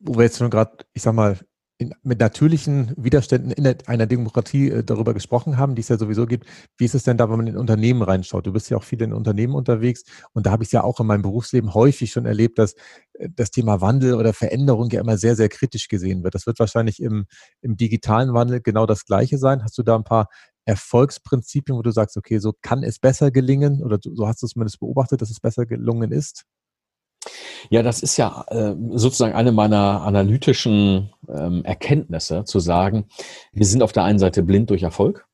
wo wir jetzt schon gerade, ich sag mal, in, mit natürlichen Widerständen in einer Demokratie äh, darüber gesprochen haben, die es ja sowieso gibt. Wie ist es denn da, wenn man in Unternehmen reinschaut? Du bist ja auch viel in Unternehmen unterwegs und da habe ich es ja auch in meinem Berufsleben häufig schon erlebt, dass äh, das Thema Wandel oder Veränderung ja immer sehr, sehr kritisch gesehen wird. Das wird wahrscheinlich im, im digitalen Wandel genau das Gleiche sein. Hast du da ein paar Erfolgsprinzipien, wo du sagst, okay, so kann es besser gelingen oder so hast du es zumindest beobachtet, dass es besser gelungen ist? Ja, das ist ja äh, sozusagen eine meiner analytischen ähm, Erkenntnisse, zu sagen, wir sind auf der einen Seite blind durch Erfolg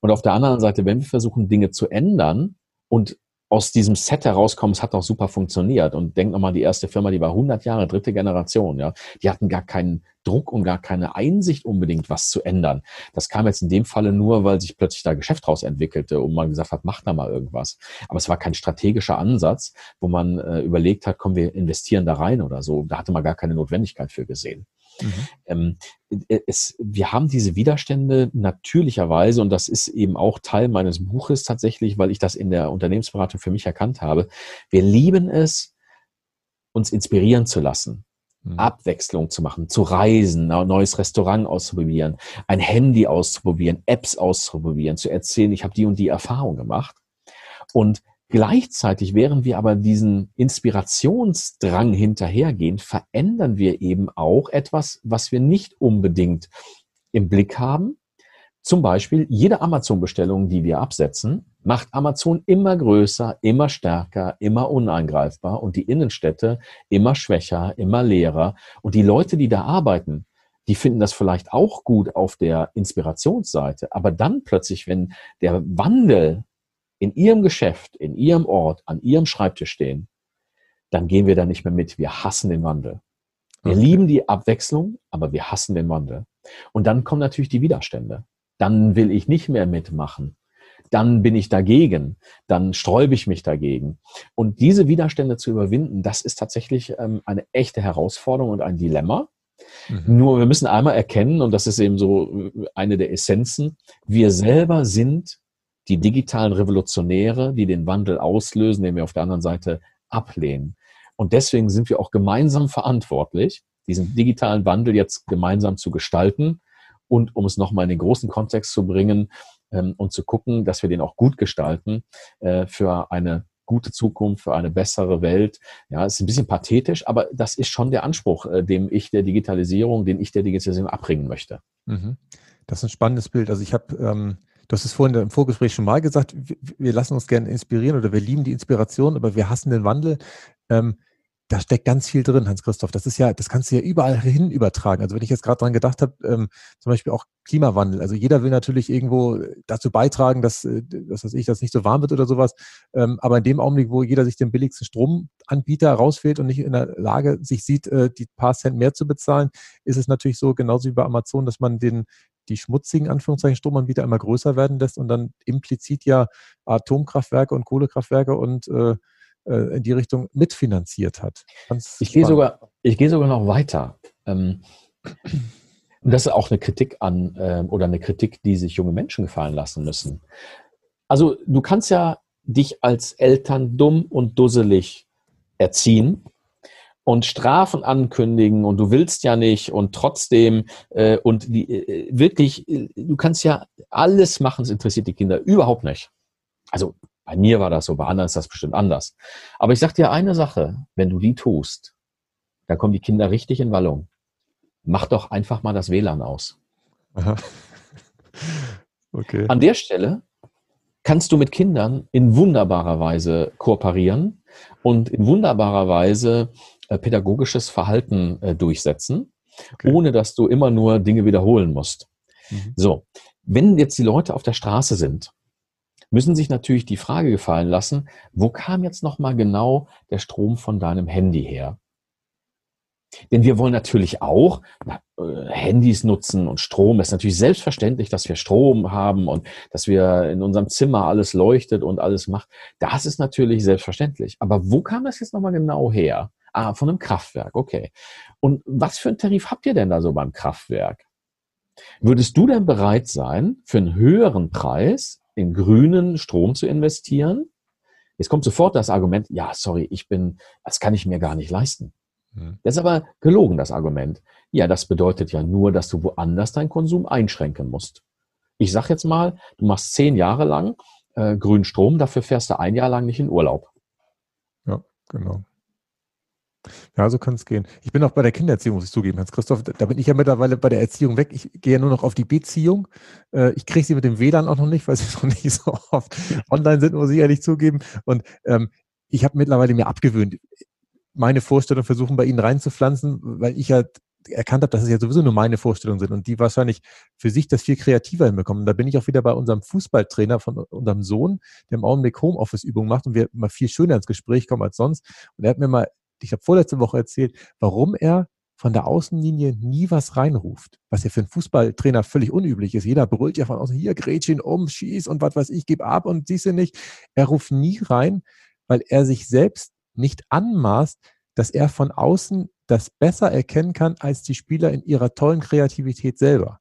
und auf der anderen Seite, wenn wir versuchen, Dinge zu ändern und aus diesem Set herauskommen, es hat auch super funktioniert. Und denk nochmal, die erste Firma, die war 100 Jahre, dritte Generation, ja. Die hatten gar keinen Druck und gar keine Einsicht unbedingt, was zu ändern. Das kam jetzt in dem Falle nur, weil sich plötzlich da Geschäft raus entwickelte und man gesagt hat, mach da mal irgendwas. Aber es war kein strategischer Ansatz, wo man äh, überlegt hat, komm, wir investieren da rein oder so. Da hatte man gar keine Notwendigkeit für gesehen. Mhm. Ähm, äh, es, wir haben diese Widerstände natürlicherweise, und das ist eben auch Teil meines Buches tatsächlich, weil ich das in der Unternehmensberatung für mich erkannt habe. Wir lieben es, uns inspirieren zu lassen. Mhm. Abwechslung zu machen, zu reisen, ein neues Restaurant auszuprobieren, ein Handy auszuprobieren, Apps auszuprobieren, zu erzählen, ich habe die und die Erfahrung gemacht. Und Gleichzeitig, während wir aber diesen Inspirationsdrang hinterhergehen, verändern wir eben auch etwas, was wir nicht unbedingt im Blick haben. Zum Beispiel jede Amazon-Bestellung, die wir absetzen, macht Amazon immer größer, immer stärker, immer uneingreifbar und die Innenstädte immer schwächer, immer leerer. Und die Leute, die da arbeiten, die finden das vielleicht auch gut auf der Inspirationsseite. Aber dann plötzlich, wenn der Wandel in ihrem Geschäft, in ihrem Ort, an ihrem Schreibtisch stehen, dann gehen wir da nicht mehr mit. Wir hassen den Wandel. Wir okay. lieben die Abwechslung, aber wir hassen den Wandel. Und dann kommen natürlich die Widerstände. Dann will ich nicht mehr mitmachen. Dann bin ich dagegen. Dann sträube ich mich dagegen. Und diese Widerstände zu überwinden, das ist tatsächlich ähm, eine echte Herausforderung und ein Dilemma. Mhm. Nur wir müssen einmal erkennen, und das ist eben so äh, eine der Essenzen, wir selber sind die digitalen Revolutionäre, die den Wandel auslösen, den wir auf der anderen Seite ablehnen. Und deswegen sind wir auch gemeinsam verantwortlich, diesen digitalen Wandel jetzt gemeinsam zu gestalten und um es nochmal in den großen Kontext zu bringen ähm, und zu gucken, dass wir den auch gut gestalten äh, für eine gute Zukunft, für eine bessere Welt. Ja, ist ein bisschen pathetisch, aber das ist schon der Anspruch, äh, dem ich der Digitalisierung, den ich der Digitalisierung abbringen möchte. Mhm. Das ist ein spannendes Bild. Also ich habe ähm Du hast es vorhin im Vorgespräch schon mal gesagt, wir lassen uns gerne inspirieren oder wir lieben die Inspiration, aber wir hassen den Wandel. Ähm, da steckt ganz viel drin, Hans-Christoph. Das ist ja, das kannst du ja überall hin übertragen. Also wenn ich jetzt gerade dran gedacht habe, ähm, zum Beispiel auch Klimawandel. Also jeder will natürlich irgendwo dazu beitragen, dass, äh, dass weiß ich, dass nicht so warm wird oder sowas. Ähm, aber in dem Augenblick, wo jeder sich den billigsten Stromanbieter rausfällt und nicht in der Lage sich sieht, äh, die paar Cent mehr zu bezahlen, ist es natürlich so, genauso wie bei Amazon, dass man den, die schmutzigen Anführungszeichen Stromanbieter immer größer werden lässt und dann implizit ja Atomkraftwerke und Kohlekraftwerke und äh, äh in die Richtung mitfinanziert hat. Ganz ich gehe sogar, ich gehe sogar noch weiter. Ähm, und das ist auch eine Kritik an äh, oder eine Kritik, die sich junge Menschen gefallen lassen müssen. Also du kannst ja dich als Eltern dumm und dusselig erziehen und Strafen ankündigen und du willst ja nicht und trotzdem äh, und die, äh, wirklich, äh, du kannst ja alles machen, es interessiert die Kinder überhaupt nicht. Also bei mir war das so, bei anderen ist das bestimmt anders. Aber ich sag dir eine Sache, wenn du die tust, dann kommen die Kinder richtig in Wallung. Mach doch einfach mal das WLAN aus. Aha. Okay. An der Stelle kannst du mit Kindern in wunderbarer Weise kooperieren und in wunderbarer Weise äh, pädagogisches Verhalten äh, durchsetzen, okay. ohne dass du immer nur Dinge wiederholen musst. Mhm. So, wenn jetzt die Leute auf der Straße sind, müssen sich natürlich die Frage gefallen lassen, wo kam jetzt nochmal genau der Strom von deinem Handy her? Denn wir wollen natürlich auch na, äh, Handys nutzen und Strom. Es ist natürlich selbstverständlich, dass wir Strom haben und dass wir in unserem Zimmer alles leuchtet und alles macht. Das ist natürlich selbstverständlich. Aber wo kam das jetzt nochmal genau her? Ah, von einem Kraftwerk, okay. Und was für einen Tarif habt ihr denn da so beim Kraftwerk? Würdest du denn bereit sein, für einen höheren Preis in grünen Strom zu investieren? Jetzt kommt sofort das Argument, ja, sorry, ich bin, das kann ich mir gar nicht leisten. Das ist aber gelogen, das Argument. Ja, das bedeutet ja nur, dass du woanders deinen Konsum einschränken musst. Ich sag jetzt mal, du machst zehn Jahre lang äh, grünen Strom, dafür fährst du ein Jahr lang nicht in Urlaub. Ja, genau. Ja, so kann es gehen. Ich bin auch bei der Kindererziehung, muss ich zugeben, Hans Christoph. Da bin ich ja mittlerweile bei der Erziehung weg. Ich gehe ja nur noch auf die Beziehung. Äh, ich kriege sie mit dem WLAN auch noch nicht, weil sie noch nicht so oft online sind, muss ich ehrlich zugeben. Und ähm, ich habe mittlerweile mir abgewöhnt, meine Vorstellung versuchen bei ihnen reinzupflanzen, weil ich ja erkannt habe, dass es ja sowieso nur meine Vorstellungen sind und die wahrscheinlich für sich das viel kreativer hinbekommen. Da bin ich auch wieder bei unserem Fußballtrainer von unserem Sohn, der im Augenblick Homeoffice-Übungen macht und wir mal viel schöner ins Gespräch kommen als sonst. Und er hat mir mal, ich habe vorletzte Woche erzählt, warum er von der Außenlinie nie was reinruft, was ja für einen Fußballtrainer völlig unüblich ist. Jeder brüllt ja von außen, hier, Gretchen um, schieß und was weiß ich, gib ab und siehst du nicht. Er ruft nie rein, weil er sich selbst nicht anmaßt, dass er von außen das besser erkennen kann als die Spieler in ihrer tollen Kreativität selber.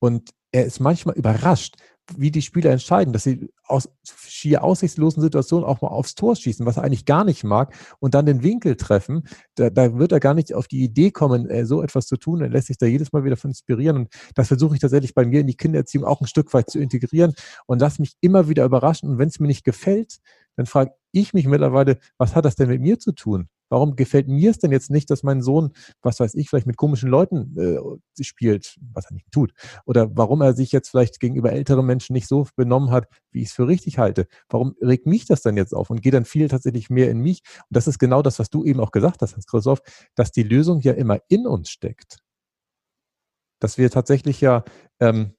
Und er ist manchmal überrascht, wie die Spieler entscheiden, dass sie aus schier aussichtslosen Situationen auch mal aufs Tor schießen, was er eigentlich gar nicht mag, und dann den Winkel treffen. Da, da wird er gar nicht auf die Idee kommen, äh, so etwas zu tun. Er lässt sich da jedes Mal wieder von inspirieren. Und das versuche ich tatsächlich bei mir in die Kindererziehung auch ein Stück weit zu integrieren und lass mich immer wieder überraschen. Und wenn es mir nicht gefällt, dann frage ich mich mittlerweile, was hat das denn mit mir zu tun? Warum gefällt mir es denn jetzt nicht, dass mein Sohn, was weiß ich, vielleicht mit komischen Leuten äh, spielt, was er nicht tut? Oder warum er sich jetzt vielleicht gegenüber älteren Menschen nicht so benommen hat, wie ich es für richtig halte? Warum regt mich das dann jetzt auf und geht dann viel tatsächlich mehr in mich? Und das ist genau das, was du eben auch gesagt hast, Hans-Christoph, dass die Lösung ja immer in uns steckt. Dass wir tatsächlich ja ähm,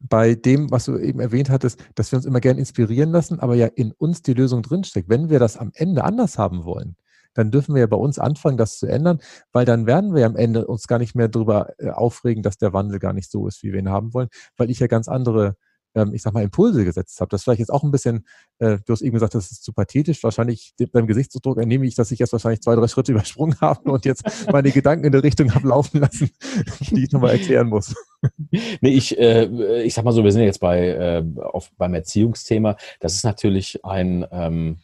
bei dem, was du eben erwähnt hattest, dass wir uns immer gern inspirieren lassen, aber ja in uns die Lösung drinsteckt. Wenn wir das am Ende anders haben wollen, dann dürfen wir ja bei uns anfangen, das zu ändern, weil dann werden wir am Ende uns gar nicht mehr darüber äh, aufregen, dass der Wandel gar nicht so ist, wie wir ihn haben wollen, weil ich ja ganz andere ähm, ich sag mal, Impulse gesetzt habe. Das ist vielleicht jetzt auch ein bisschen, äh, du hast eben gesagt, das ist zu pathetisch. Wahrscheinlich beim Gesichtsausdruck entnehme ich, dass ich jetzt wahrscheinlich zwei, drei Schritte übersprungen habe und jetzt meine Gedanken in der Richtung habe laufen lassen, die ich nochmal erklären muss. Nee, ich, äh, ich sag mal so, wir sind jetzt bei, äh, auf, beim Erziehungsthema. Das ist natürlich ein, ähm,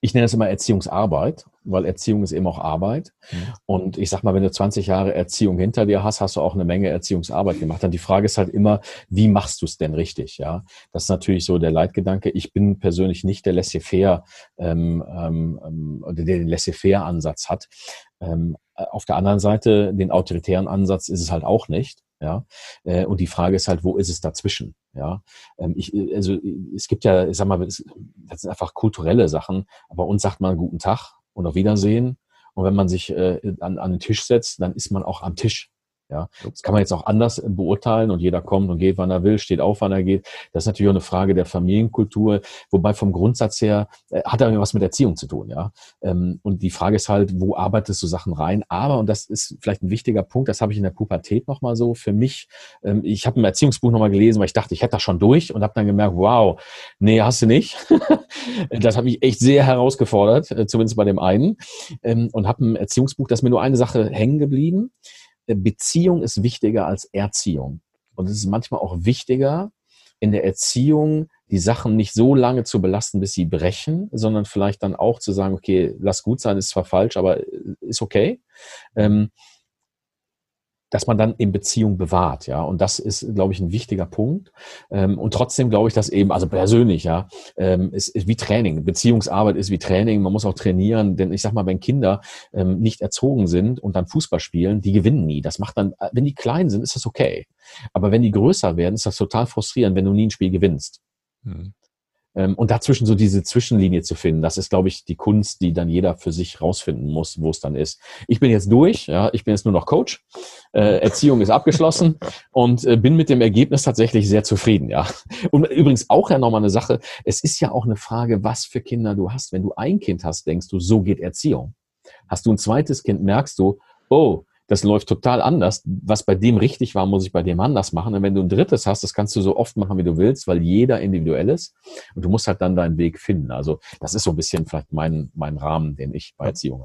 ich nenne es immer Erziehungsarbeit, weil Erziehung ist eben auch Arbeit. Mhm. Und ich sag mal, wenn du 20 Jahre Erziehung hinter dir hast, hast du auch eine Menge Erziehungsarbeit gemacht. Dann die Frage ist halt immer, wie machst du es denn richtig? Ja, das ist natürlich so der Leitgedanke. Ich bin persönlich nicht der Laissez-faire, ähm, ähm, der den Laissez-faire-Ansatz hat. Ähm, auf der anderen Seite, den autoritären Ansatz ist es halt auch nicht. Ja, äh, und die Frage ist halt, wo ist es dazwischen? Ja, ähm, ich, also es gibt ja, ich sag mal, das sind einfach kulturelle Sachen. Aber uns sagt man guten Tag und auf Wiedersehen. Und wenn man sich äh, an, an den Tisch setzt, dann ist man auch am Tisch. Ja, das kann man jetzt auch anders beurteilen und jeder kommt und geht, wann er will, steht auf, wann er geht. Das ist natürlich auch eine Frage der Familienkultur, wobei vom Grundsatz her äh, hat er was mit Erziehung zu tun, ja. Ähm, und die Frage ist halt, wo arbeitest du Sachen rein? Aber, und das ist vielleicht ein wichtiger Punkt, das habe ich in der Pubertät nochmal so für mich. Ähm, ich habe ein Erziehungsbuch nochmal gelesen, weil ich dachte, ich hätte das schon durch und habe dann gemerkt, wow, nee, hast du nicht. das habe ich echt sehr herausgefordert, äh, zumindest bei dem einen. Ähm, und habe ein Erziehungsbuch, das mir nur eine Sache hängen geblieben Beziehung ist wichtiger als Erziehung. Und es ist manchmal auch wichtiger, in der Erziehung die Sachen nicht so lange zu belasten, bis sie brechen, sondern vielleicht dann auch zu sagen, okay, lass gut sein, ist zwar falsch, aber ist okay. Ähm, dass man dann in Beziehung bewahrt, ja. Und das ist, glaube ich, ein wichtiger Punkt. Ähm, und trotzdem glaube ich, dass eben, also persönlich, ja, ähm, ist, ist wie Training. Beziehungsarbeit ist wie Training. Man muss auch trainieren, denn ich sag mal, wenn Kinder ähm, nicht erzogen sind und dann Fußball spielen, die gewinnen nie. Das macht dann, wenn die klein sind, ist das okay. Aber wenn die größer werden, ist das total frustrierend, wenn du nie ein Spiel gewinnst. Hm. Ähm, und dazwischen so diese Zwischenlinie zu finden, das ist, glaube ich, die Kunst, die dann jeder für sich rausfinden muss, wo es dann ist. Ich bin jetzt durch, ja, ich bin jetzt nur noch Coach, äh, Erziehung ist abgeschlossen und äh, bin mit dem Ergebnis tatsächlich sehr zufrieden, ja. Und übrigens auch ja nochmal eine Sache, es ist ja auch eine Frage, was für Kinder du hast. Wenn du ein Kind hast, denkst du, so geht Erziehung. Hast du ein zweites Kind, merkst du, oh, das läuft total anders. Was bei dem richtig war, muss ich bei dem anders machen. Und wenn du ein drittes hast, das kannst du so oft machen, wie du willst, weil jeder individuell ist. Und du musst halt dann deinen Weg finden. Also das ist so ein bisschen vielleicht mein, mein Rahmen, den ich bei Erziehung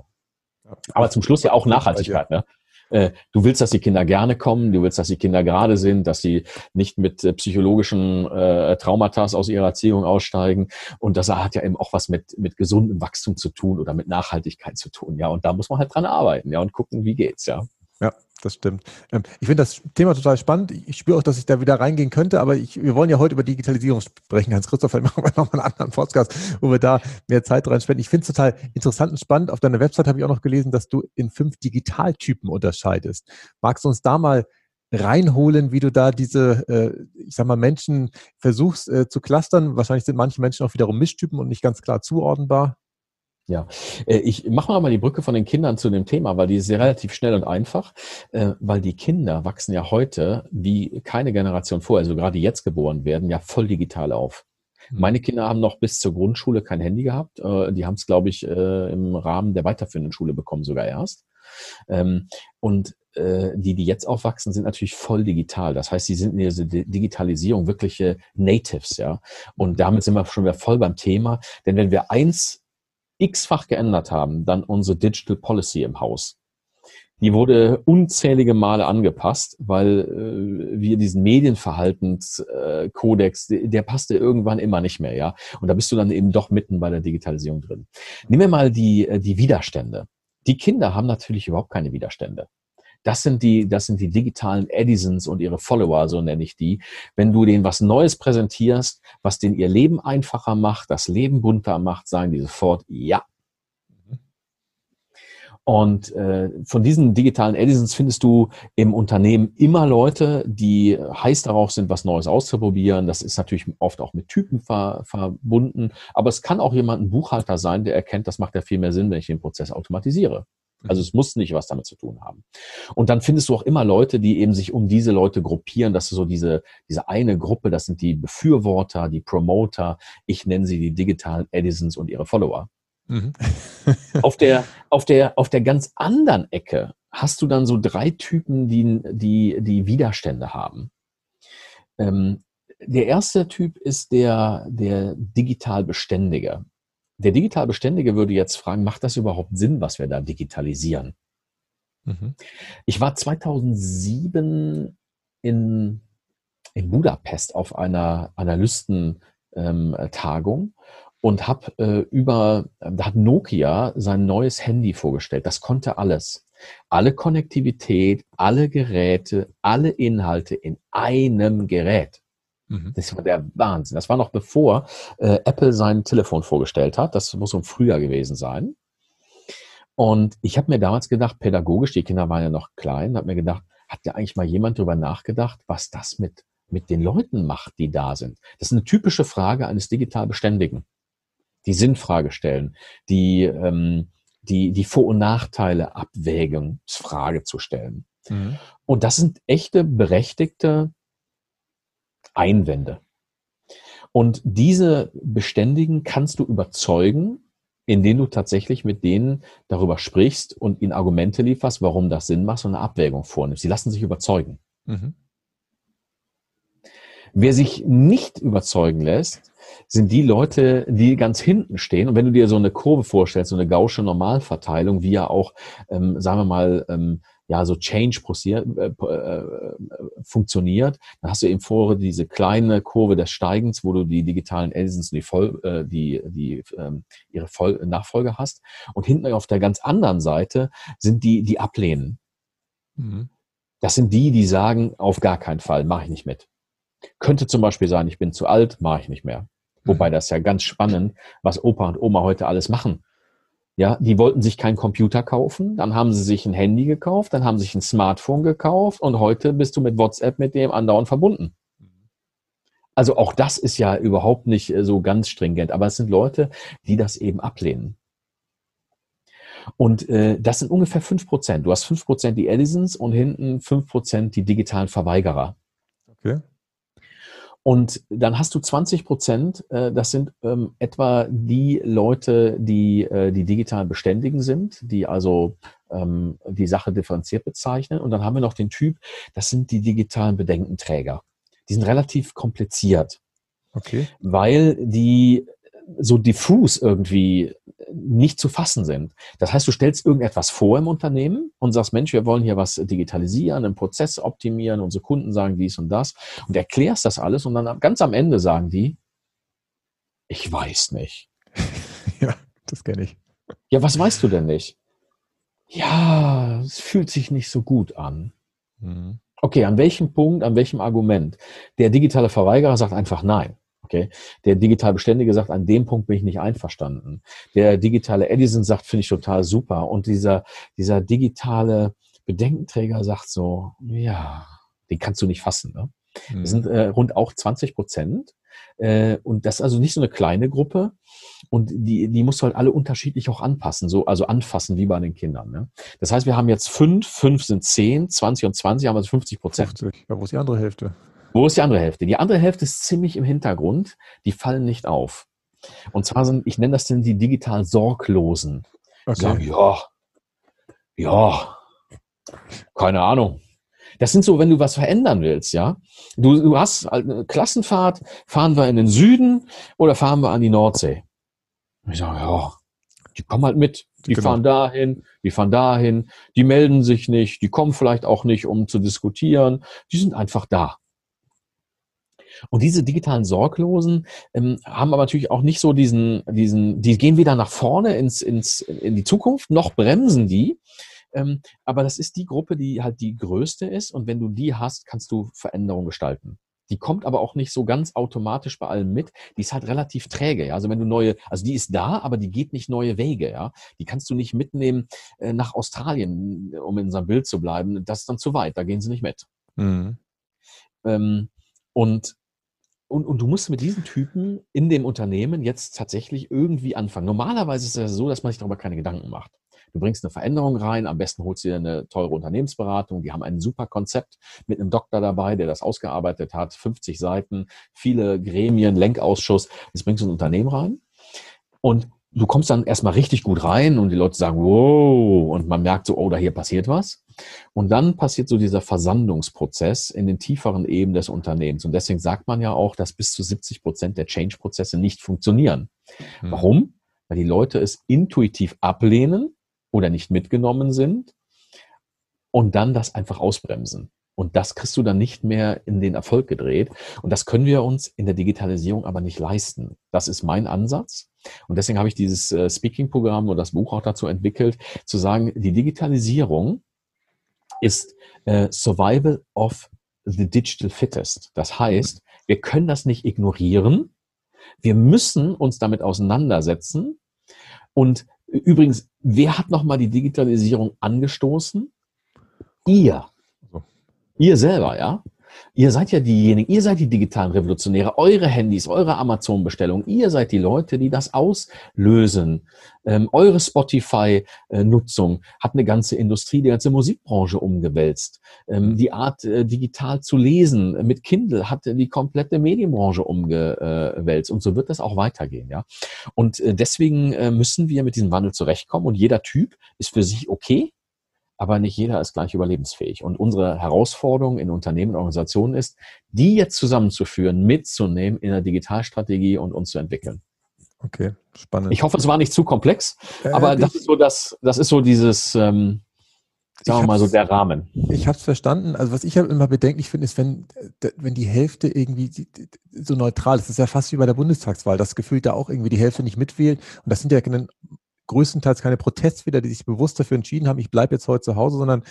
habe. Aber zum Schluss ja auch Nachhaltigkeit. Ne? Äh, du willst, dass die Kinder gerne kommen, du willst, dass die Kinder gerade sind, dass sie nicht mit äh, psychologischen äh, Traumata aus ihrer Erziehung aussteigen. Und das hat ja eben auch was mit, mit gesundem Wachstum zu tun oder mit Nachhaltigkeit zu tun. Ja, und da muss man halt dran arbeiten, ja, und gucken, wie geht's, ja. Das stimmt. Ähm, ich finde das Thema total spannend. Ich spüre auch, dass ich da wieder reingehen könnte, aber ich, wir wollen ja heute über Digitalisierung sprechen. Hans-Christoph, vielleicht machen wir nochmal einen anderen Podcast, wo wir da mehr Zeit reinspenden. Ich finde es total interessant und spannend. Auf deiner Website habe ich auch noch gelesen, dass du in fünf Digitaltypen unterscheidest. Magst du uns da mal reinholen, wie du da diese, äh, ich sag mal, Menschen versuchst äh, zu clustern? Wahrscheinlich sind manche Menschen auch wiederum Mischtypen und nicht ganz klar zuordnenbar. Ja, äh, ich mache mal die Brücke von den Kindern zu dem Thema, weil die ist relativ schnell und einfach, äh, weil die Kinder wachsen ja heute wie keine Generation vorher, also gerade jetzt geboren werden, ja voll digital auf. Mhm. Meine Kinder haben noch bis zur Grundschule kein Handy gehabt. Äh, die haben es, glaube ich, im Rahmen der weiterführenden Schule bekommen, sogar erst. Ähm, und die, die jetzt aufwachsen, sind natürlich voll digital. Das heißt, sie sind in dieser Digitalisierung wirkliche Natives, ja. Und mhm. damit sind wir schon wieder voll beim Thema. Denn wenn wir eins x-fach geändert haben, dann unsere Digital Policy im Haus. Die wurde unzählige Male angepasst, weil äh, wir diesen Medienverhaltenskodex, äh, der, der passte irgendwann immer nicht mehr, ja. Und da bist du dann eben doch mitten bei der Digitalisierung drin. Nehmen wir mal die, äh, die Widerstände. Die Kinder haben natürlich überhaupt keine Widerstände. Das sind die, das sind die digitalen Edisons und ihre Follower, so nenne ich die. Wenn du denen was Neues präsentierst, was denen ihr Leben einfacher macht, das Leben bunter macht, sagen die sofort ja. Und äh, von diesen digitalen Edisons findest du im Unternehmen immer Leute, die heiß darauf sind, was Neues auszuprobieren. Das ist natürlich oft auch mit Typen ver verbunden. Aber es kann auch jemand ein Buchhalter sein, der erkennt, das macht ja viel mehr Sinn, wenn ich den Prozess automatisiere. Also es muss nicht was damit zu tun haben. Und dann findest du auch immer Leute, die eben sich um diese Leute gruppieren. Das ist so diese, diese eine Gruppe, das sind die Befürworter, die Promoter. Ich nenne sie die digitalen Edisons und ihre Follower. Mhm. auf, der, auf, der, auf der ganz anderen Ecke hast du dann so drei Typen, die, die, die Widerstände haben. Ähm, der erste Typ ist der, der digital Beständige. Der digital Beständige würde jetzt fragen, macht das überhaupt Sinn, was wir da digitalisieren? Mhm. Ich war 2007 in, in Budapest auf einer Analystentagung ähm, und habe äh, über, da hat Nokia sein neues Handy vorgestellt. Das konnte alles. Alle Konnektivität, alle Geräte, alle Inhalte in einem Gerät. Mhm. Das war der Wahnsinn. Das war noch bevor äh, Apple sein Telefon vorgestellt hat. Das muss im Frühjahr gewesen sein. Und ich habe mir damals gedacht, pädagogisch, die Kinder waren ja noch klein, habe mir gedacht, hat ja eigentlich mal jemand darüber nachgedacht, was das mit, mit den Leuten macht, die da sind? Das ist eine typische Frage eines digital Beständigen. Die Sinnfrage stellen, die, ähm, die, die Vor- und Nachteile Abwägungsfrage zu stellen. Mhm. Und das sind echte, berechtigte Einwände. Und diese Beständigen kannst du überzeugen, indem du tatsächlich mit denen darüber sprichst und ihnen Argumente lieferst, warum das Sinn macht und eine Abwägung vornimmst. Sie lassen sich überzeugen. Mhm. Wer sich nicht überzeugen lässt, sind die Leute, die ganz hinten stehen. Und wenn du dir so eine Kurve vorstellst, so eine gausche Normalverteilung, wie ja auch, ähm, sagen wir mal, ähm, ja, so Change äh, äh, funktioniert, dann hast du eben vorher diese kleine Kurve des Steigens, wo du die digitalen Edisons die, voll, äh, die, die ähm, ihre voll Nachfolge hast. Und hinten auf der ganz anderen Seite sind die, die ablehnen. Mhm. Das sind die, die sagen, auf gar keinen Fall, mache ich nicht mit. Könnte zum Beispiel sein, ich bin zu alt, mache ich nicht mehr. Wobei mhm. das ja ganz spannend, was Opa und Oma heute alles machen. Ja, die wollten sich keinen Computer kaufen, dann haben sie sich ein Handy gekauft, dann haben sie sich ein Smartphone gekauft und heute bist du mit WhatsApp mit dem andauernd verbunden. Also auch das ist ja überhaupt nicht äh, so ganz stringent, aber es sind Leute, die das eben ablehnen. Und äh, das sind ungefähr fünf Prozent. Du hast fünf Prozent die Edisons und hinten fünf Prozent die digitalen Verweigerer. Okay. Und dann hast du 20 Prozent, äh, das sind ähm, etwa die Leute, die äh, die digital Beständigen sind, die also ähm, die Sache differenziert bezeichnen. Und dann haben wir noch den Typ, das sind die digitalen Bedenkenträger. Die sind relativ kompliziert. Okay. Weil die so diffus irgendwie nicht zu fassen sind. Das heißt, du stellst irgendetwas vor im Unternehmen und sagst, Mensch, wir wollen hier was digitalisieren, einen Prozess optimieren, unsere Kunden sagen dies und das und erklärst das alles und dann ganz am Ende sagen die, ich weiß nicht. ja, das kenne ich. Ja, was weißt du denn nicht? Ja, es fühlt sich nicht so gut an. Mhm. Okay, an welchem Punkt, an welchem Argument? Der digitale Verweigerer sagt einfach nein. Okay. Der digital Beständige sagt, an dem Punkt bin ich nicht einverstanden. Der digitale Edison sagt, finde ich total super. Und dieser, dieser digitale Bedenkenträger sagt so, ja, den kannst du nicht fassen. Ne? Mhm. Das sind äh, rund auch 20 Prozent. Äh, und das ist also nicht so eine kleine Gruppe. Und die, die musst du halt alle unterschiedlich auch anpassen, so, also anfassen wie bei den Kindern. Ne? Das heißt, wir haben jetzt fünf, fünf sind zehn, 20 und 20 haben also 50 Prozent. Ja, wo ist die andere Hälfte? Wo ist die andere Hälfte? Die andere Hälfte ist ziemlich im Hintergrund. Die fallen nicht auf. Und zwar sind, ich nenne das denn die digital Sorglosen. Okay. Die sagen, ja, ja, keine Ahnung. Das sind so, wenn du was verändern willst, ja. Du, du hast eine Klassenfahrt, fahren wir in den Süden oder fahren wir an die Nordsee? Ich sage, ja, die kommen halt mit. Die genau. fahren dahin, die fahren dahin, die melden sich nicht, die kommen vielleicht auch nicht, um zu diskutieren. Die sind einfach da. Und diese digitalen Sorglosen ähm, haben aber natürlich auch nicht so diesen, diesen, die gehen weder nach vorne ins, ins, in die Zukunft, noch bremsen die. Ähm, aber das ist die Gruppe, die halt die größte ist. Und wenn du die hast, kannst du Veränderungen gestalten. Die kommt aber auch nicht so ganz automatisch bei allem mit. Die ist halt relativ träge. Ja? Also wenn du neue, also die ist da, aber die geht nicht neue Wege. Ja, die kannst du nicht mitnehmen äh, nach Australien, um in unserem Bild zu bleiben. Das ist dann zu weit. Da gehen sie nicht mit. Mhm. Ähm, und und, und du musst mit diesen Typen in dem Unternehmen jetzt tatsächlich irgendwie anfangen. Normalerweise ist es so, dass man sich darüber keine Gedanken macht. Du bringst eine Veränderung rein, am besten holst du dir eine teure Unternehmensberatung, die haben ein super Konzept mit einem Doktor dabei, der das ausgearbeitet hat, 50 Seiten, viele Gremien, Lenkausschuss. Jetzt bringst du ein Unternehmen rein und du kommst dann erstmal richtig gut rein und die Leute sagen, wow, und man merkt so, oh, da hier passiert was. Und dann passiert so dieser Versandungsprozess in den tieferen Ebenen des Unternehmens. Und deswegen sagt man ja auch, dass bis zu 70 Prozent der Change-Prozesse nicht funktionieren. Hm. Warum? Weil die Leute es intuitiv ablehnen oder nicht mitgenommen sind und dann das einfach ausbremsen. Und das kriegst du dann nicht mehr in den Erfolg gedreht. Und das können wir uns in der Digitalisierung aber nicht leisten. Das ist mein Ansatz. Und deswegen habe ich dieses äh, Speaking-Programm und das Buch auch dazu entwickelt, zu sagen, die Digitalisierung ist äh, Survival of the Digital Fittest. Das heißt, wir können das nicht ignorieren. Wir müssen uns damit auseinandersetzen. Und übrigens, wer hat nochmal die Digitalisierung angestoßen? Ihr. Ihr selber, ja? Ihr seid ja diejenigen, ihr seid die digitalen Revolutionäre, eure Handys, eure Amazon-Bestellungen, ihr seid die Leute, die das auslösen. Ähm, eure Spotify-Nutzung hat eine ganze Industrie, die ganze Musikbranche umgewälzt. Ähm, die Art, äh, digital zu lesen mit Kindle hat die komplette Medienbranche umgewälzt. Und so wird das auch weitergehen, ja. Und äh, deswegen äh, müssen wir mit diesem Wandel zurechtkommen und jeder Typ ist für sich okay aber nicht jeder ist gleich überlebensfähig. Und unsere Herausforderung in Unternehmen und Organisationen ist, die jetzt zusammenzuführen, mitzunehmen in der Digitalstrategie und uns zu entwickeln. Okay, spannend. Ich hoffe, es war nicht zu komplex, äh, aber das ist so das, das ist so dieses, ähm, sagen wir mal so der Rahmen. Ich habe es verstanden. Also was ich halt immer bedenklich finde, ist, wenn, wenn die Hälfte irgendwie so neutral ist. Das ist ja fast wie bei der Bundestagswahl. Das Gefühl, da auch irgendwie die Hälfte nicht mitwählt. Und das sind ja größtenteils keine Protestwähler, die sich bewusst dafür entschieden haben, ich bleibe jetzt heute zu Hause, sondern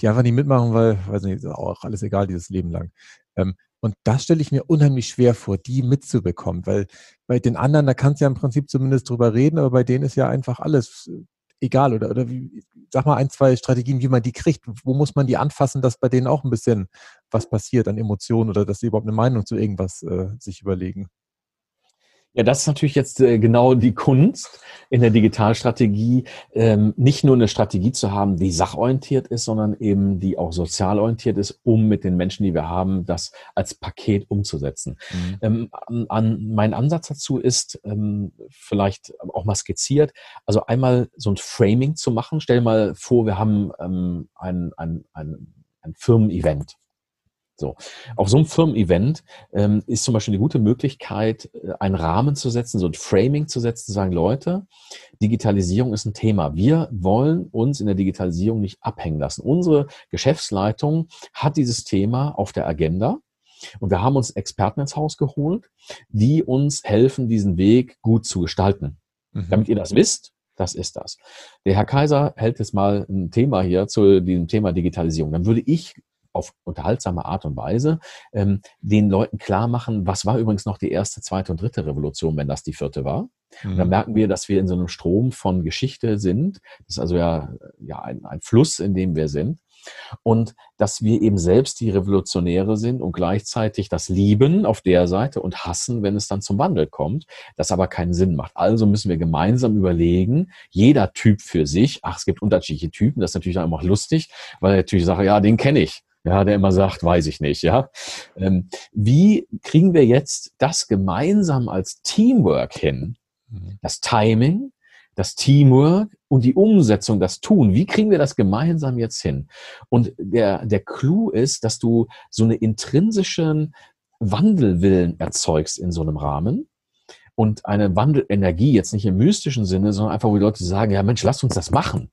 die einfach nicht mitmachen, weil, weiß nicht, ist auch alles egal dieses Leben lang. Ähm, und das stelle ich mir unheimlich schwer vor, die mitzubekommen, weil bei den anderen, da kannst du ja im Prinzip zumindest drüber reden, aber bei denen ist ja einfach alles äh, egal oder, oder wie, sag mal ein, zwei Strategien, wie man die kriegt. Wo muss man die anfassen, dass bei denen auch ein bisschen was passiert an Emotionen oder dass sie überhaupt eine Meinung zu irgendwas äh, sich überlegen? Ja, das ist natürlich jetzt äh, genau die Kunst in der Digitalstrategie, ähm, nicht nur eine Strategie zu haben, die sachorientiert ist, sondern eben die auch sozial orientiert ist, um mit den Menschen, die wir haben, das als Paket umzusetzen. Mhm. Ähm, an, mein Ansatz dazu ist ähm, vielleicht auch mal skizziert, also einmal so ein Framing zu machen. Stell dir mal vor, wir haben ähm, ein, ein, ein, ein Firmen-Event So. Auf so einem Firmen-Event ähm, ist zum Beispiel eine gute Möglichkeit, äh, einen Rahmen zu setzen, so ein Framing zu setzen, zu sagen, Leute, Digitalisierung ist ein Thema. Wir wollen uns in der Digitalisierung nicht abhängen lassen. Unsere Geschäftsleitung hat dieses Thema auf der Agenda. Und wir haben uns Experten ins Haus geholt, die uns helfen, diesen Weg gut zu gestalten. Mhm. Damit ihr das wisst, das ist das. Der Herr Kaiser hält jetzt mal ein Thema hier zu diesem Thema Digitalisierung. Dann würde ich auf unterhaltsame Art und Weise ähm, den Leuten klar machen, was war übrigens noch die erste, zweite und dritte Revolution, wenn das die vierte war. Mhm. Und dann mhm. merken wir, dass wir in so einem Strom von Geschichte sind. Das ist also ja, ja ein, ein Fluss, in dem wir sind. Und dass wir eben selbst die Revolutionäre sind und gleichzeitig das lieben auf der Seite und hassen, wenn es dann zum Wandel kommt, das aber keinen Sinn macht. Also müssen wir gemeinsam überlegen, jeder Typ für sich, ach, es gibt unterschiedliche Typen, das ist natürlich dann immer lustig, weil natürlich sage, ja, den kenne ich ja, der immer sagt, weiß ich nicht, ja. Ähm, wie kriegen wir jetzt das gemeinsam als Teamwork hin? Mhm. Das Timing, das Teamwork und die Umsetzung, das Tun. Wie kriegen wir das gemeinsam jetzt hin? Und der, der Clou ist, dass du so eine intrinsischen Wandelwillen erzeugst in so einem Rahmen und eine Wandelenergie, jetzt nicht im mystischen Sinne, sondern einfach, wo die Leute sagen, ja Mensch, lass uns das machen.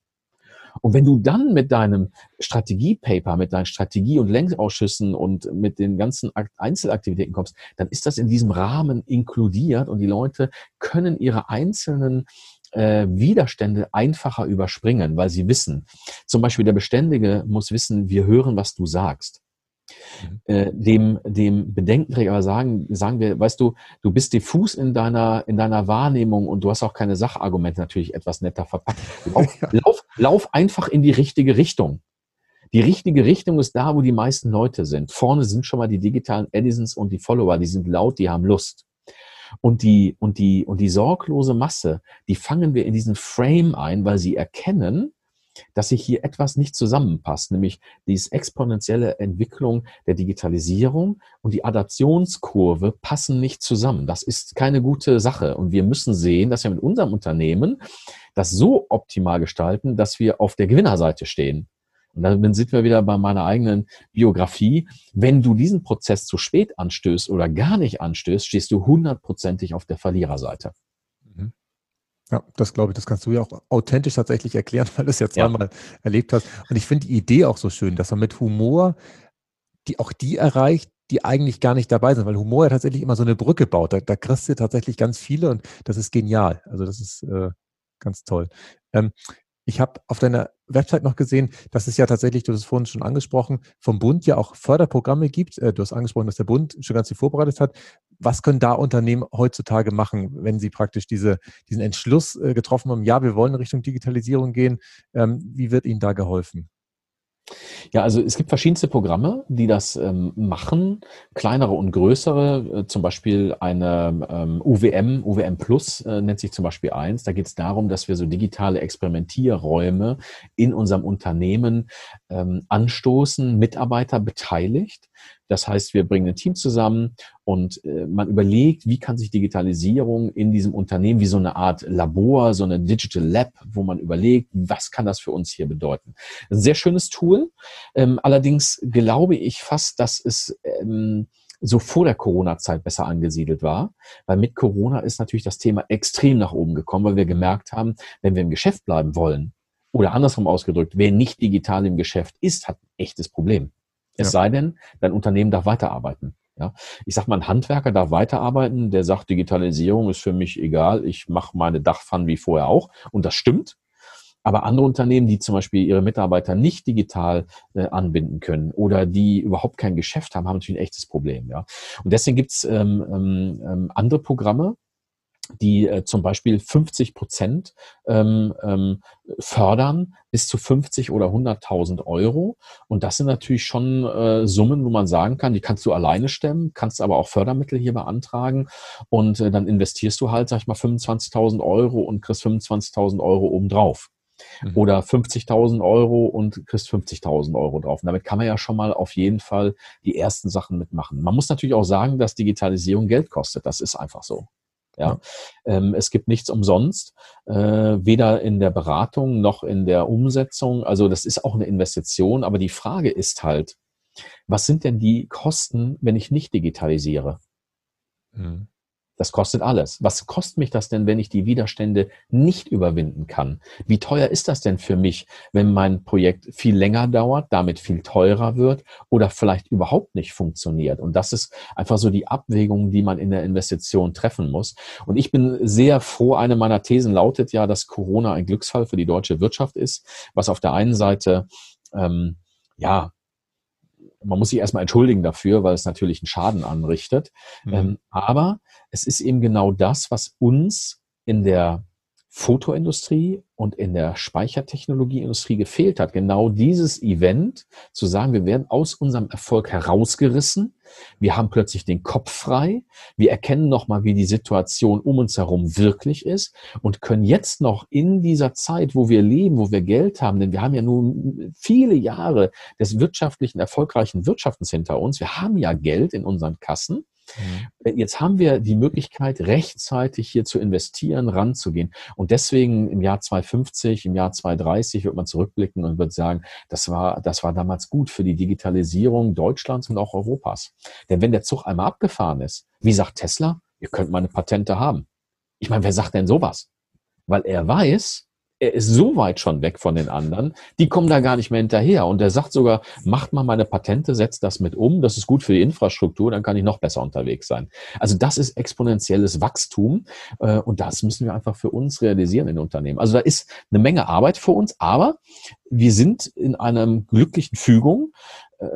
Und wenn du dann mit deinem Strategiepaper, mit deinen Strategie- und Lenkausschüssen und mit den ganzen Einzelaktivitäten kommst, dann ist das in diesem Rahmen inkludiert und die Leute können ihre einzelnen äh, Widerstände einfacher überspringen, weil sie wissen, zum Beispiel der Beständige muss wissen, wir hören, was du sagst. Mhm. Äh, dem, dem Bedenkenträger sagen, sagen wir, weißt du, du bist diffus in deiner, in deiner Wahrnehmung und du hast auch keine Sachargumente natürlich etwas netter verpackt. Lauf, ja. lauf, lauf einfach in die richtige Richtung. Die richtige Richtung ist da, wo die meisten Leute sind. Vorne sind schon mal die digitalen Edisons und die Follower, die sind laut, die haben Lust. Und die, und die, und die sorglose Masse, die fangen wir in diesen Frame ein, weil sie erkennen, dass sich hier etwas nicht zusammenpasst, nämlich diese exponentielle Entwicklung der Digitalisierung und die Adaptionskurve passen nicht zusammen. Das ist keine gute Sache. Und wir müssen sehen, dass wir mit unserem Unternehmen das so optimal gestalten, dass wir auf der Gewinnerseite stehen. Und dann sind wir wieder bei meiner eigenen Biografie. Wenn du diesen Prozess zu spät anstößt oder gar nicht anstößt, stehst du hundertprozentig auf der Verliererseite. Ja, das glaube ich, das kannst du ja auch authentisch tatsächlich erklären, weil du es ja zweimal ja. erlebt hast. Und ich finde die Idee auch so schön, dass man mit Humor die auch die erreicht, die eigentlich gar nicht dabei sind, weil Humor ja tatsächlich immer so eine Brücke baut. Da, da kriegst du tatsächlich ganz viele und das ist genial. Also das ist äh, ganz toll. Ähm, ich habe auf deiner Website noch gesehen, dass es ja tatsächlich, du hast es vorhin schon angesprochen, vom Bund ja auch Förderprogramme gibt. Äh, du hast angesprochen, dass der Bund schon ganz viel vorbereitet hat. Was können da Unternehmen heutzutage machen, wenn sie praktisch diese, diesen Entschluss äh, getroffen haben, ja, wir wollen in Richtung Digitalisierung gehen? Ähm, wie wird ihnen da geholfen? Ja, also es gibt verschiedenste Programme, die das ähm, machen, kleinere und größere, äh, zum Beispiel eine ähm, UWM, UWM Plus äh, nennt sich zum Beispiel eins. Da geht es darum, dass wir so digitale Experimentierräume in unserem Unternehmen ähm, anstoßen, Mitarbeiter beteiligt. Das heißt, wir bringen ein Team zusammen und äh, man überlegt, wie kann sich Digitalisierung in diesem Unternehmen wie so eine Art Labor, so eine Digital Lab, wo man überlegt, was kann das für uns hier bedeuten. Ein sehr schönes Tool. Ähm, allerdings glaube ich fast, dass es ähm, so vor der Corona-Zeit besser angesiedelt war, weil mit Corona ist natürlich das Thema extrem nach oben gekommen, weil wir gemerkt haben, wenn wir im Geschäft bleiben wollen, oder andersrum ausgedrückt, wer nicht digital im Geschäft ist, hat ein echtes Problem. Es ja. sei denn, dein Unternehmen darf weiterarbeiten. Ja, ich sag mal, ein Handwerker darf weiterarbeiten, der sagt, Digitalisierung ist für mich egal, ich mache meine Dachpfannen wie vorher auch. Und das stimmt. Aber andere Unternehmen, die zum Beispiel ihre Mitarbeiter nicht digital äh, anbinden können oder die überhaupt kein Geschäft haben, haben natürlich ein echtes Problem. Ja. Und deswegen gibt's ähm, ähm, ähm andere Programme, die äh, zum Beispiel 50 Prozent ähm, ähm, fördern, bis zu 50 oder 100.000 Euro. Und das sind natürlich schon äh, Summen, wo man sagen kann, die kannst du alleine stemmen, kannst aber auch Fördermittel hier beantragen und äh, dann investierst du halt, sag ich mal, 25.000 Euro und kriegst 25.000 Euro obendrauf. Mhm. Oder 50.000 Euro und kriegst 50.000 Euro drauf. Und damit kann man ja schon mal auf jeden Fall die ersten Sachen mitmachen. Man muss natürlich auch sagen, dass Digitalisierung Geld kostet. Das ist einfach so. Ja, ähm, es gibt nichts umsonst, äh, weder in der Beratung noch in der Umsetzung. Also das ist auch eine Investition, aber die Frage ist halt, was sind denn die Kosten, wenn ich nicht digitalisiere? Mhm. Das kostet alles. Was kostet mich das denn, wenn ich die Widerstände nicht überwinden kann? Wie teuer ist das denn für mich, wenn mein Projekt viel länger dauert, damit viel teurer wird oder vielleicht überhaupt nicht funktioniert? Und das ist einfach so die Abwägung, die man in der Investition treffen muss. Und ich bin sehr froh, eine meiner Thesen lautet ja, dass Corona ein Glücksfall für die deutsche Wirtschaft ist, was auf der einen Seite ähm, ja man muss sich erstmal entschuldigen dafür, weil es natürlich einen Schaden anrichtet. Mhm. Ähm, aber es ist eben genau das, was uns in der Fotoindustrie und in der Speichertechnologieindustrie gefehlt hat. Genau dieses Event, zu sagen, wir werden aus unserem Erfolg herausgerissen, wir haben plötzlich den Kopf frei, wir erkennen nochmal, wie die Situation um uns herum wirklich ist und können jetzt noch in dieser Zeit, wo wir leben, wo wir Geld haben, denn wir haben ja nun viele Jahre des wirtschaftlichen, erfolgreichen Wirtschaftens hinter uns, wir haben ja Geld in unseren Kassen, Mhm. Jetzt haben wir die Möglichkeit, rechtzeitig hier zu investieren, ranzugehen. Und deswegen im Jahr 2050, im Jahr 2030 wird man zurückblicken und wird sagen, das war, das war damals gut für die Digitalisierung Deutschlands und auch Europas. Denn wenn der Zug einmal abgefahren ist, wie sagt Tesla, ihr könnt meine Patente haben. Ich meine, wer sagt denn sowas? Weil er weiß, er ist so weit schon weg von den anderen, die kommen da gar nicht mehr hinterher. Und er sagt sogar, macht mal meine Patente, setzt das mit um, das ist gut für die Infrastruktur, dann kann ich noch besser unterwegs sein. Also das ist exponentielles Wachstum äh, und das müssen wir einfach für uns realisieren in Unternehmen. Also da ist eine Menge Arbeit für uns, aber wir sind in einer glücklichen Fügung,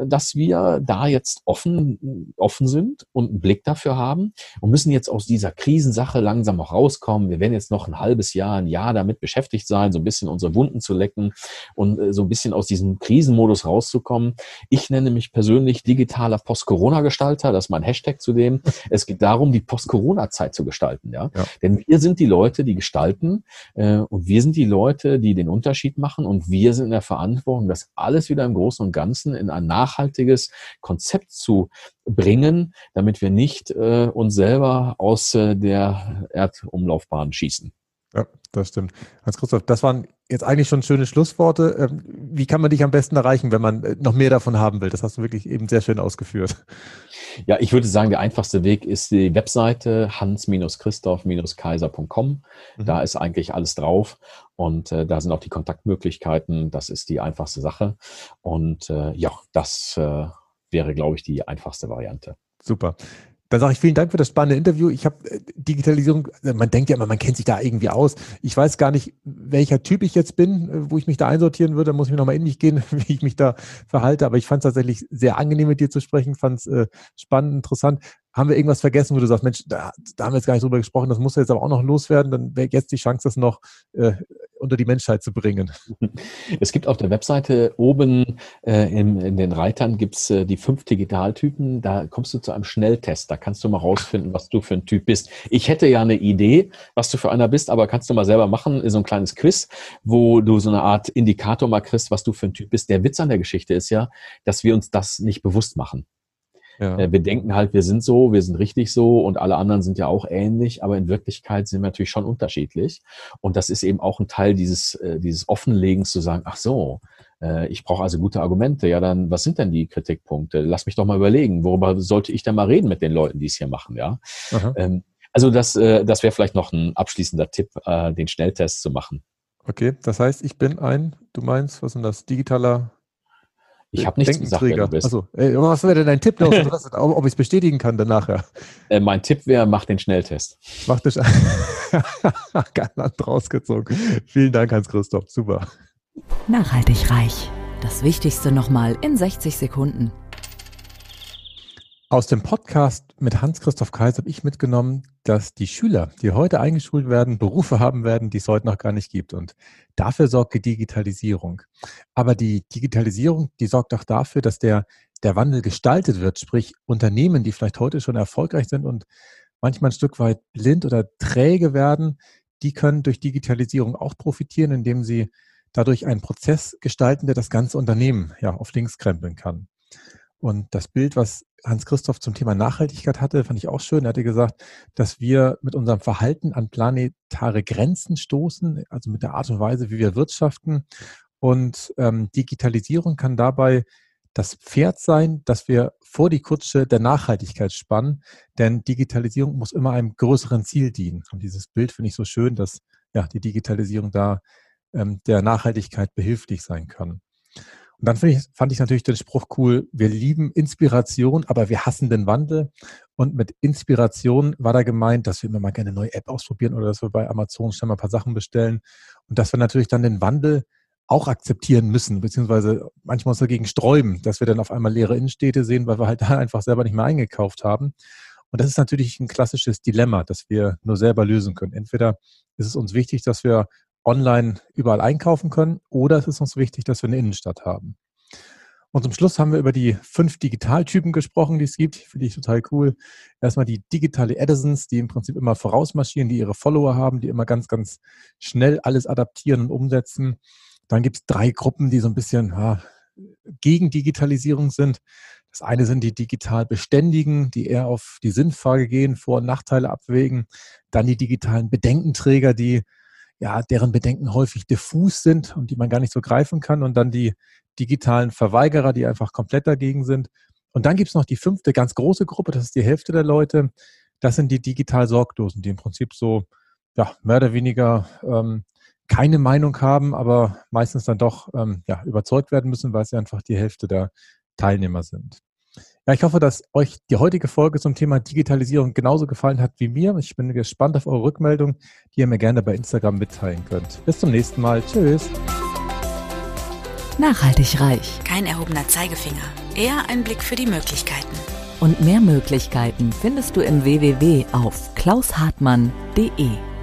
dass wir da jetzt offen, offen sind und einen Blick dafür haben und müssen jetzt aus dieser Krisensache langsam auch rauskommen. Wir werden jetzt noch ein halbes Jahr, ein Jahr damit beschäftigt sein, so ein bisschen unsere Wunden zu lecken und äh, so ein bisschen aus diesem Krisenmodus rauszukommen. Ich nenne mich persönlich digitaler Post-Corona-Gestalter. Das ist mein Hashtag zu dem. Es geht darum, die Post-Corona-Zeit zu gestalten. Ja? ja? Denn wir sind die Leute, die gestalten äh, und wir sind die Leute, die den Unterschied machen und wir sind in der Verantwortung, das alles wieder im Großen und Ganzen in ein nachhaltiges Konzept zu bringen, damit wir nicht äh, uns selber aus äh, der Erdumlaufbahn schießen. Ja, das stimmt. Hans-Christoph, das waren jetzt eigentlich schon schöne Schlussworte. Ähm, wie kann man dich am besten erreichen, wenn man äh, noch mehr davon haben will? Das hast du wirklich eben sehr schön ausgeführt. Ja, ich würde sagen, der einfachste Weg ist die Webseite hans-christoph-kaiser.com. Mhm. Da ist eigentlich alles drauf und äh, da sind auch die Kontaktmöglichkeiten. Das ist die einfachste Sache. Und äh, ja, das äh, wäre, glaube ich, die einfachste Variante. Super. Dann sage ich vielen Dank für das spannende Interview. Ich habe äh, Digitalisierung, äh, man denkt ja immer, man kennt sich da irgendwie aus. Ich weiß gar nicht, welcher Typ ich jetzt bin, äh, wo ich mich da einsortieren würde. Da muss ich nochmal in mich gehen, wie ich mich da verhalte. Aber ich fand es tatsächlich sehr angenehm, mit dir zu sprechen, fand es äh, spannend, interessant. Haben wir irgendwas vergessen, wo du sagst, Mensch, da, da haben wir jetzt gar nicht drüber gesprochen, das muss jetzt aber auch noch loswerden, dann wäre jetzt die Chance, das noch äh, unter die Menschheit zu bringen. Es gibt auf der Webseite oben äh, in, in, den Reitern gibt's äh, die fünf Digitaltypen. Da kommst du zu einem Schnelltest. Da kannst du mal rausfinden, was du für ein Typ bist. Ich hätte ja eine Idee, was du für einer bist, aber kannst du mal selber machen. So ein kleines Quiz, wo du so eine Art Indikator mal kriegst, was du für ein Typ bist. Der Witz an der Geschichte ist ja, dass wir uns das nicht bewusst machen. Ja. Äh, wir denken halt, wir sind so, wir sind richtig so und alle anderen sind ja auch ähnlich, aber in Wirklichkeit sind wir natürlich schon unterschiedlich. Und das ist eben auch ein Teil dieses, äh, dieses Offenlegens zu sagen, ach so, äh, ich brauche also gute Argumente. Ja, dann, was sind denn die Kritikpunkte? Lass mich doch mal überlegen, worüber sollte ich denn mal reden mit den Leuten, die es hier machen, ja? Ähm, also das, das wäre vielleicht noch ein abschließender Tipp, den Schnelltest zu machen. Okay, das heißt, ich bin ein, du meinst, was ist denn das, digitaler ich habe nichts gesagt, wer du bist. Achso, was wäre denn dein Tipp noch, ob ich es bestätigen kann danach? Ja. Äh, mein Tipp wäre, mach den Schnelltest. Mach den Galant rausgezogen. Vielen Dank, Hans-Christoph. Super. Nachhaltig reich. Das Wichtigste nochmal in 60 Sekunden. Aus dem Podcast mit Hans-Christoph Kaiser habe ich mitgenommen, dass die Schüler, die heute eingeschult werden, Berufe haben werden, die es heute noch gar nicht gibt. Und dafür sorgt die Digitalisierung. Aber die Digitalisierung, die sorgt auch dafür, dass der, der Wandel gestaltet wird. Sprich, Unternehmen, die vielleicht heute schon erfolgreich sind und manchmal ein Stück weit blind oder träge werden, die können durch Digitalisierung auch profitieren, indem sie dadurch einen Prozess gestalten, der das ganze Unternehmen ja auf links krempeln kann. Und das Bild, was Hans-Christoph zum Thema Nachhaltigkeit hatte, fand ich auch schön. Er hatte gesagt, dass wir mit unserem Verhalten an planetare Grenzen stoßen, also mit der Art und Weise, wie wir wirtschaften. Und ähm, Digitalisierung kann dabei das Pferd sein, das wir vor die Kutsche der Nachhaltigkeit spannen, denn Digitalisierung muss immer einem größeren Ziel dienen. Und dieses Bild finde ich so schön, dass ja, die Digitalisierung da ähm, der Nachhaltigkeit behilflich sein kann. Und dann ich, fand ich natürlich den Spruch cool, wir lieben Inspiration, aber wir hassen den Wandel. Und mit Inspiration war da gemeint, dass wir immer mal gerne eine neue App ausprobieren oder dass wir bei Amazon schnell mal ein paar Sachen bestellen. Und dass wir natürlich dann den Wandel auch akzeptieren müssen, beziehungsweise manchmal uns dagegen sträuben, dass wir dann auf einmal leere Innenstädte sehen, weil wir halt da einfach selber nicht mehr eingekauft haben. Und das ist natürlich ein klassisches Dilemma, das wir nur selber lösen können. Entweder ist es uns wichtig, dass wir online überall einkaufen können oder es ist uns wichtig, dass wir eine Innenstadt haben. Und zum Schluss haben wir über die fünf Digitaltypen gesprochen, die es gibt. Finde ich total cool. Erstmal die digitale Edisons, die im Prinzip immer vorausmarschieren, die ihre Follower haben, die immer ganz, ganz schnell alles adaptieren und umsetzen. Dann gibt es drei Gruppen, die so ein bisschen ja, gegen Digitalisierung sind. Das eine sind die digital Beständigen, die eher auf die Sinnfrage gehen, Vor- und Nachteile abwägen. Dann die digitalen Bedenkenträger, die ja, deren Bedenken häufig diffus sind und die man gar nicht so greifen kann. Und dann die digitalen Verweigerer, die einfach komplett dagegen sind. Und dann gibt es noch die fünfte ganz große Gruppe, das ist die Hälfte der Leute. Das sind die digital Sorglosen, die im Prinzip so ja, mehr oder weniger ähm, keine Meinung haben, aber meistens dann doch ähm, ja, überzeugt werden müssen, weil sie einfach die Hälfte der Teilnehmer sind. Ja, ich hoffe, dass euch die heutige Folge zum Thema Digitalisierung genauso gefallen hat wie mir. Ich bin gespannt auf eure Rückmeldung, die ihr mir gerne bei Instagram mitteilen könnt. Bis zum nächsten Mal. Tschüss. Nachhaltig reich. Kein erhobener Zeigefinger, eher ein Blick für die Möglichkeiten. Und mehr Möglichkeiten findest du im www auf klaushartmann.de.